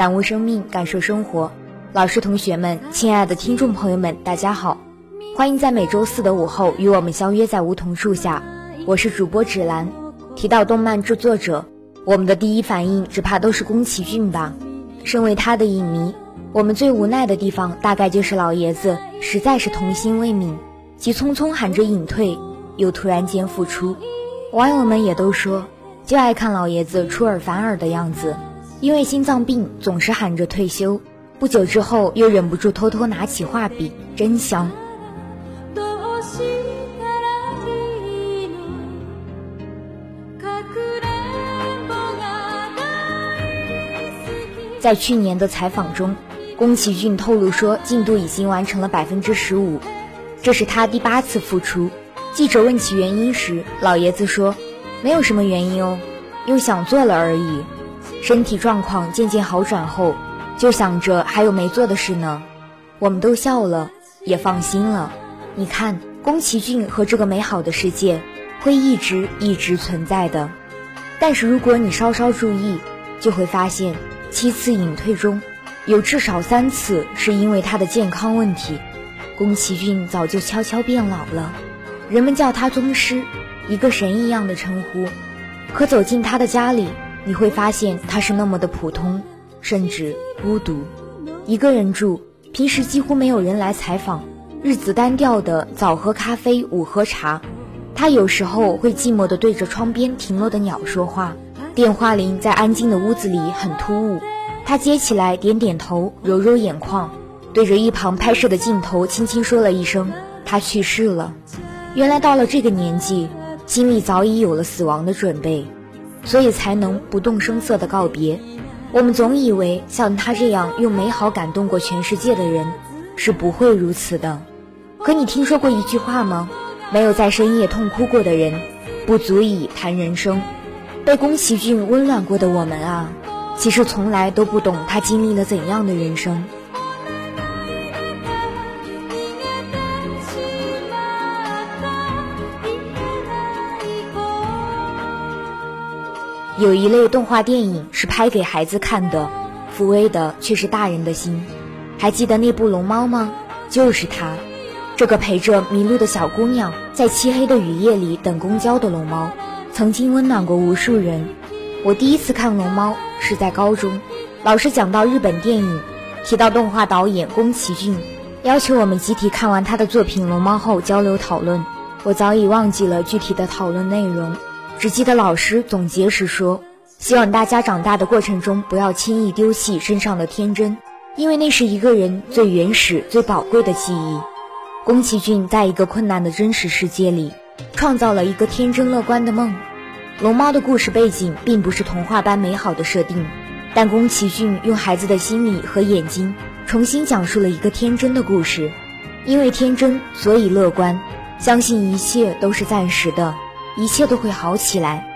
感悟生命，感受生活。老师、同学们，亲爱的听众朋友们，大家好，欢迎在每周四的午后与我们相约在梧桐树下。我是主播芷兰。提到动漫制作者，我们的第一反应只怕都是宫崎骏吧。身为他的影迷，我们最无奈的地方，大概就是老爷子实在是童心未泯，急匆匆喊着隐退，又突然间复出。网友们也都说，就爱看老爷子出尔反尔的样子。因为心脏病，总是喊着退休。不久之后，又忍不住偷偷拿起画笔，真香。在去年的采访中，宫崎骏透露说，进度已经完成了百分之十五，这是他第八次复出。记者问起原因时，老爷子说：“没有什么原因哦，又想做了而已。”身体状况渐渐好转后，就想着还有没做的事呢。我们都笑了，也放心了。你看，宫崎骏和这个美好的世界会一直一直存在的。但是如果你稍稍注意，就会发现七次隐退中，有至少三次是因为他的健康问题。宫崎骏早就悄悄变老了，人们叫他宗师，一个神一样的称呼。可走进他的家里。你会发现他是那么的普通，甚至孤独，一个人住，平时几乎没有人来采访，日子单调的早喝咖啡，午喝茶。他有时候会寂寞的对着窗边停落的鸟说话，电话铃在安静的屋子里很突兀，他接起来点点头，揉揉眼眶，对着一旁拍摄的镜头轻轻说了一声：“他去世了。”原来到了这个年纪，心里早已有了死亡的准备。所以才能不动声色的告别。我们总以为像他这样用美好感动过全世界的人，是不会如此的。可你听说过一句话吗？没有在深夜痛哭过的人，不足以谈人生。被宫崎骏温暖过的我们啊，其实从来都不懂他经历了怎样的人生。有一类动画电影是拍给孩子看的，抚慰的却是大人的心。还记得那部《龙猫》吗？就是它，这个陪着迷路的小姑娘在漆黑的雨夜里等公交的龙猫，曾经温暖过无数人。我第一次看《龙猫》是在高中，老师讲到日本电影，提到动画导演宫崎骏，要求我们集体看完他的作品《龙猫》后交流讨论。我早已忘记了具体的讨论内容。只记得老师总结时说：“希望大家长大的过程中不要轻易丢弃身上的天真，因为那是一个人最原始、最宝贵的记忆。”宫崎骏在一个困难的真实世界里，创造了一个天真乐观的梦。龙猫的故事背景并不是童话般美好的设定，但宫崎骏用孩子的心理和眼睛，重新讲述了一个天真的故事。因为天真，所以乐观，相信一切都是暂时的。一切都会好起来。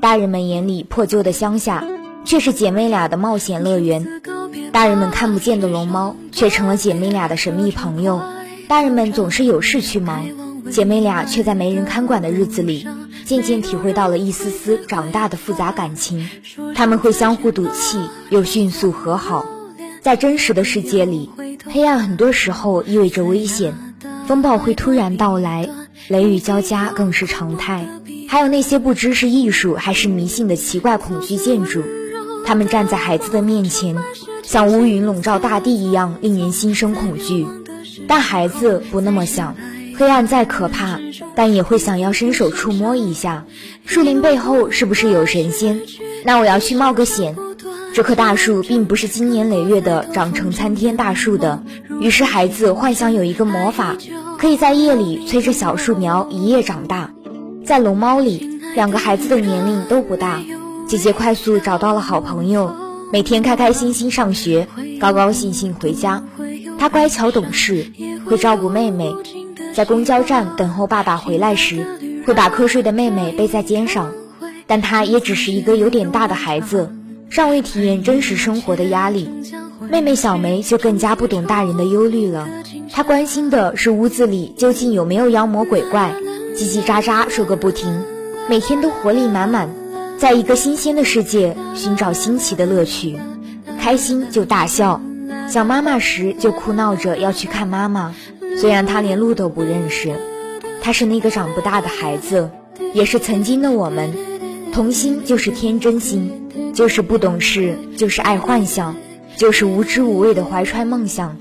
大人们眼里破旧的乡下，却是姐妹俩的冒险乐园；大人们看不见的龙猫，却成了姐妹俩的神秘朋友。大人们总是有事去忙。姐妹俩却在没人看管的日子里，渐渐体会到了一丝丝长大的复杂感情。他们会相互赌气，又迅速和好。在真实的世界里，黑暗很多时候意味着危险，风暴会突然到来，雷雨交加更是常态。还有那些不知是艺术还是迷信的奇怪恐惧建筑，他们站在孩子的面前，像乌云笼罩大地一样，令人心生恐惧。但孩子不那么想，黑暗再可怕，但也会想要伸手触摸一下。树林背后是不是有神仙？那我要去冒个险。这棵大树并不是经年累月的长成参天大树的，于是孩子幻想有一个魔法，可以在夜里催着小树苗一夜长大。在龙猫里，两个孩子的年龄都不大，姐姐快速找到了好朋友，每天开开心心上学，高高兴兴回家。她乖巧懂事，会照顾妹妹，在公交站等候爸爸回来时，会把瞌睡的妹妹背在肩上。但她也只是一个有点大的孩子。尚未体验真实生活的压力，妹妹小梅就更加不懂大人的忧虑了。她关心的是屋子里究竟有没有妖魔鬼怪，叽叽喳喳说个不停，每天都活力满满，在一个新鲜的世界寻找新奇的乐趣，开心就大笑，想妈妈时就哭闹着要去看妈妈，虽然他连路都不认识。他是那个长不大的孩子，也是曾经的我们，童心就是天真心。就是不懂事，就是爱幻想，就是无知无畏的怀揣梦想。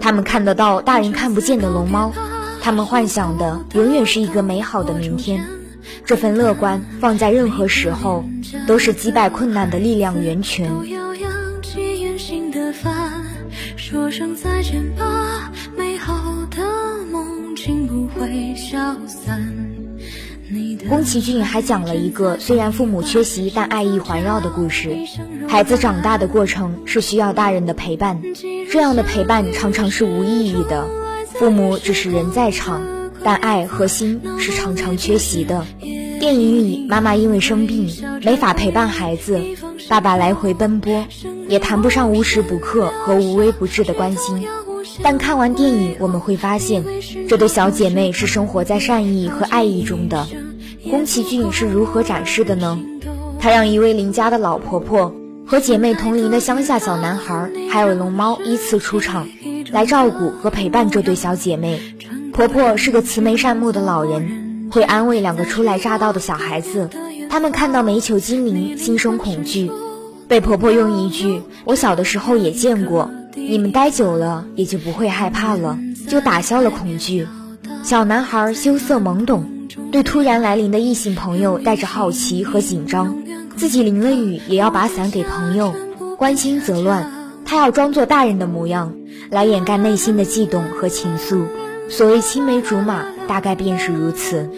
他们看得到大人看不见的龙猫，他们幻想的永远是一个美好的明天。这份乐观放在任何时候，都是击败困难的力量源泉。说声再见吧，宫崎骏还讲了一个虽然父母缺席但爱意环绕的故事。孩子长大的过程是需要大人的陪伴，这样的陪伴常常是无意义的。父母只是人在场，但爱和心是常常缺席的。电影里，妈妈因为生病没法陪伴孩子，爸爸来回奔波，也谈不上无时不刻和无微不至的关心。但看完电影，我们会发现，这对小姐妹是生活在善意和爱意中的。宫崎骏是如何展示的呢？他让一位邻家的老婆婆和姐妹同龄的乡下小男孩，还有龙猫依次出场，来照顾和陪伴这对小姐妹。婆婆是个慈眉善目的老人，会安慰两个初来乍到的小孩子。他们看到煤球精灵，心生恐惧，被婆婆用一句“我小的时候也见过，你们待久了也就不会害怕了”，就打消了恐惧。小男孩羞涩懵懂。对突然来临的异性朋友带着好奇和紧张，自己淋了雨也要把伞给朋友，关心则乱。他要装作大人的模样，来掩盖内心的悸动和情愫。所谓青梅竹马，大概便是如此。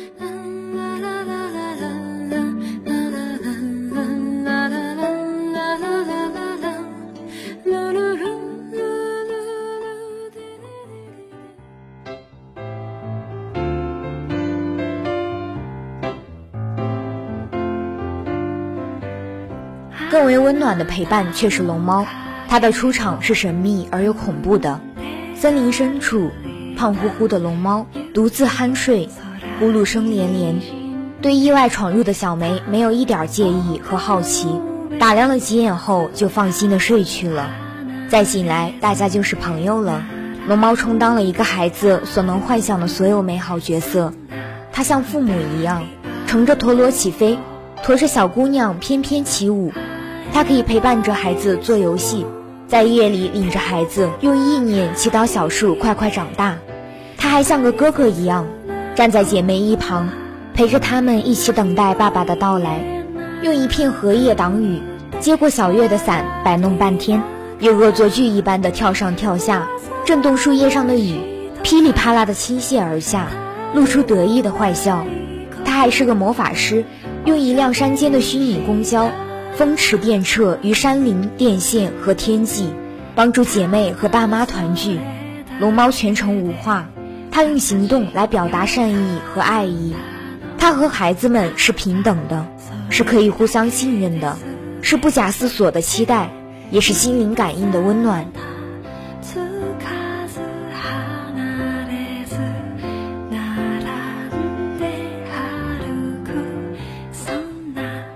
更为温暖的陪伴却是龙猫，它的出场是神秘而又恐怖的。森林深处，胖乎乎的龙猫独自酣睡，呼噜声连连。对意外闯入的小梅没有一点介意和好奇，打量了几眼后就放心的睡去了。再醒来，大家就是朋友了。龙猫充当了一个孩子所能幻想的所有美好角色，它像父母一样，乘着陀螺起飞，驮着小姑娘翩翩起舞。他可以陪伴着孩子做游戏，在夜里领着孩子用意念祈祷小树快快长大。他还像个哥哥一样，站在姐妹一旁，陪着他们一起等待爸爸的到来。用一片荷叶挡雨，接过小月的伞，摆弄半天，又恶作剧一般的跳上跳下，震动树叶上的雨，噼里啪啦的倾泻而下，露出得意的坏笑。他还是个魔法师，用一辆山间的虚拟公交。风驰电掣于山林、电线和天际，帮助姐妹和爸妈团聚。龙猫全程无话，它用行动来表达善意和爱意。它和孩子们是平等的，是可以互相信任的，是不假思索的期待，也是心灵感应的温暖。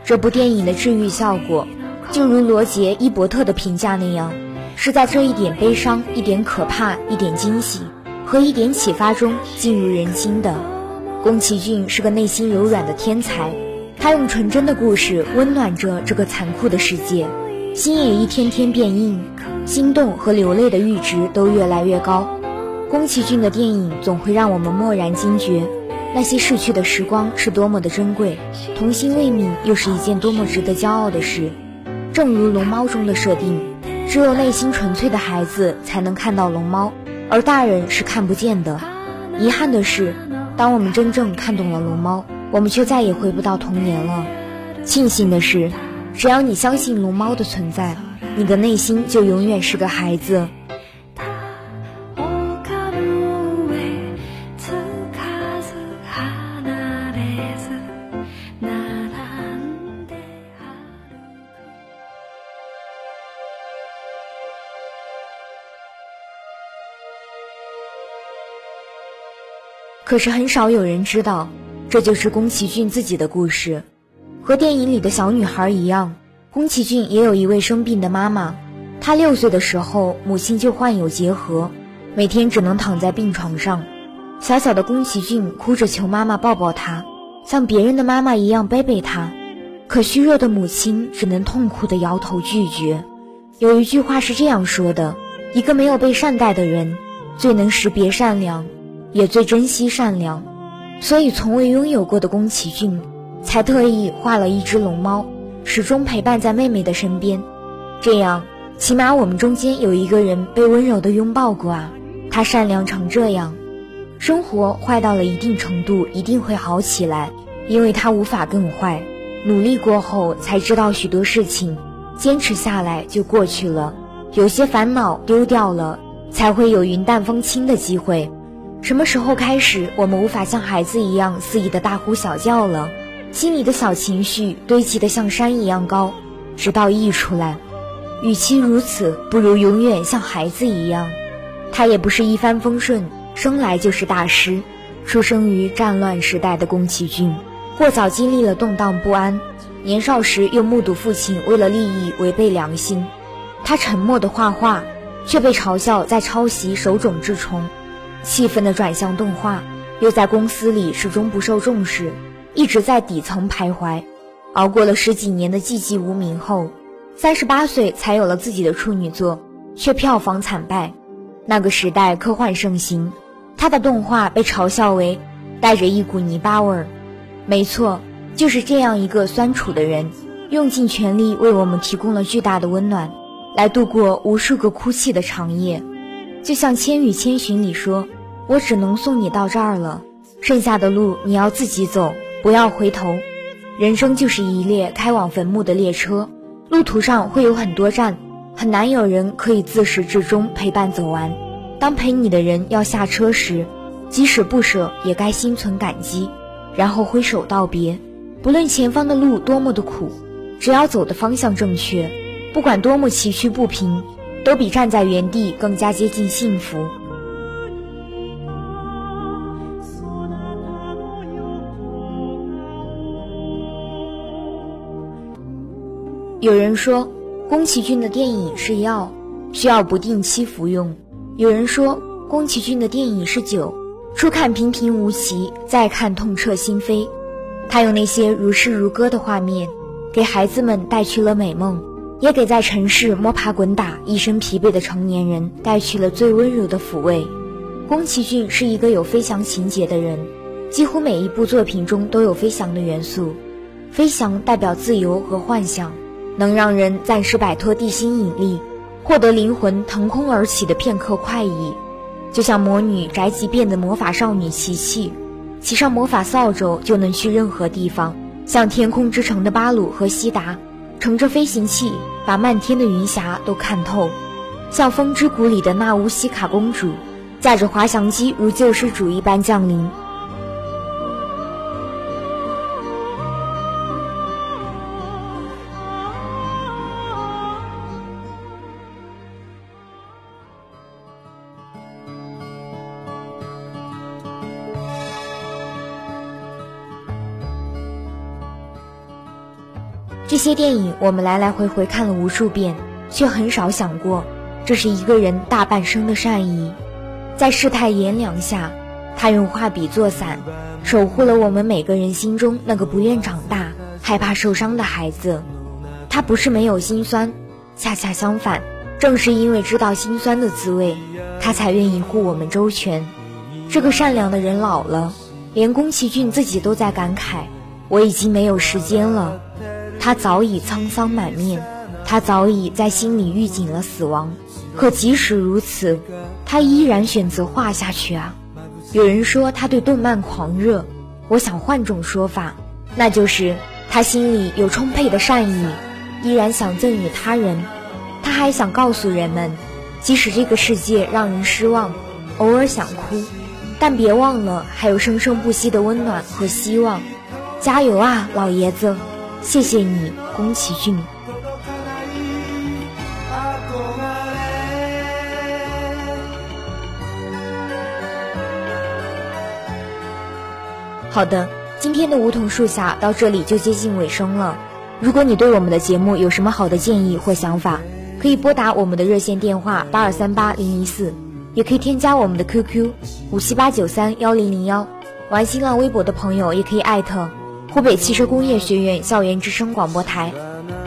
这部电影的治愈效果，就如罗杰·伊伯特的评价那样，是在这一点悲伤、一点可怕、一点惊喜和一点启发中进入人心的。宫崎骏是个内心柔软的天才，他用纯真的故事温暖着这个残酷的世界，心也一天天变硬，心动和流泪的阈值都越来越高。宫崎骏的电影总会让我们蓦然惊觉。那些逝去的时光是多么的珍贵，童心未泯又是一件多么值得骄傲的事。正如龙猫中的设定，只有内心纯粹的孩子才能看到龙猫，而大人是看不见的。遗憾的是，当我们真正看懂了龙猫，我们却再也回不到童年了。庆幸的是，只要你相信龙猫的存在，你的内心就永远是个孩子。可是很少有人知道，这就是宫崎骏自己的故事。和电影里的小女孩一样，宫崎骏也有一位生病的妈妈。他六岁的时候，母亲就患有结核，每天只能躺在病床上。小小的宫崎骏哭着求妈妈抱抱他，像别人的妈妈一样背背他。可虚弱的母亲只能痛苦地摇头拒绝。有一句话是这样说的：一个没有被善待的人，最能识别善良。也最珍惜善良，所以从未拥有过的宫崎骏，才特意画了一只龙猫，始终陪伴在妹妹的身边。这样，起码我们中间有一个人被温柔的拥抱过啊。他善良成这样，生活坏到了一定程度，一定会好起来，因为他无法更坏。努力过后才知道许多事情，坚持下来就过去了。有些烦恼丢掉了，才会有云淡风轻的机会。什么时候开始，我们无法像孩子一样肆意的大呼小叫了？心里的小情绪堆积的像山一样高，直到溢出来。与其如此，不如永远像孩子一样。他也不是一帆风顺，生来就是大师。出生于战乱时代的宫崎骏，过早经历了动荡不安，年少时又目睹父亲为了利益违背良心。他沉默的画画，却被嘲笑在抄袭手冢治虫。气愤的转向动画，又在公司里始终不受重视，一直在底层徘徊，熬过了十几年的寂寂无名后，三十八岁才有了自己的处女作，却票房惨败。那个时代科幻盛行，他的动画被嘲笑为带着一股泥巴味儿。没错，就是这样一个酸楚的人，用尽全力为我们提供了巨大的温暖，来度过无数个哭泣的长夜。就像《千与千寻》里说。我只能送你到这儿了，剩下的路你要自己走，不要回头。人生就是一列开往坟墓的列车，路途上会有很多站，很难有人可以自始至终陪伴走完。当陪你的人要下车时，即使不舍，也该心存感激，然后挥手道别。不论前方的路多么的苦，只要走的方向正确，不管多么崎岖不平，都比站在原地更加接近幸福。有人说，宫崎骏的电影是药，需要不定期服用；有人说，宫崎骏的电影是酒，初看平平无奇，再看痛彻心扉。他用那些如诗如歌的画面，给孩子们带去了美梦，也给在城市摸爬滚打、一身疲惫的成年人带去了最温柔的抚慰。宫崎骏是一个有飞翔情节的人，几乎每一部作品中都有飞翔的元素，飞翔代表自由和幻想。能让人暂时摆脱地心引力，获得灵魂腾空而起的片刻快意，就像魔女宅急便的魔法少女琪琪，骑上魔法扫帚就能去任何地方；像天空之城的巴鲁和西达，乘着飞行器把漫天的云霞都看透；像风之谷里的纳乌西卡公主，驾着滑翔机如救世主一般降临。这些电影我们来来回回看了无数遍，却很少想过，这是一个人大半生的善意。在世态炎凉下，他用画笔作伞，守护了我们每个人心中那个不愿长大、害怕受伤的孩子。他不是没有心酸，恰恰相反，正是因为知道心酸的滋味，他才愿意护我们周全。这个善良的人老了，连宫崎骏自己都在感慨：“我已经没有时间了。”他早已沧桑满面，他早已在心里预警了死亡。可即使如此，他依然选择画下去啊。有人说他对动漫狂热，我想换种说法，那就是他心里有充沛的善意，依然想赠予他人。他还想告诉人们，即使这个世界让人失望，偶尔想哭。但别忘了，还有生生不息的温暖和希望。加油啊，老爷子！谢谢你，宫崎骏。好的，今天的梧桐树下到这里就接近尾声了。如果你对我们的节目有什么好的建议或想法，可以拨打我们的热线电话八二三八零一四。也可以添加我们的 QQ 五七八九三幺零零幺，玩新浪微博的朋友也可以艾特湖北汽车工业学院校园之声广播台，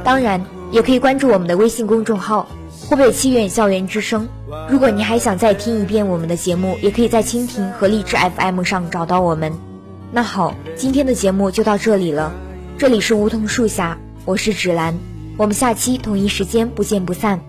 当然也可以关注我们的微信公众号湖北汽院校园之声。如果你还想再听一遍我们的节目，也可以在蜻蜓和荔枝 FM 上找到我们。那好，今天的节目就到这里了，这里是梧桐树下，我是芷兰，我们下期同一时间不见不散。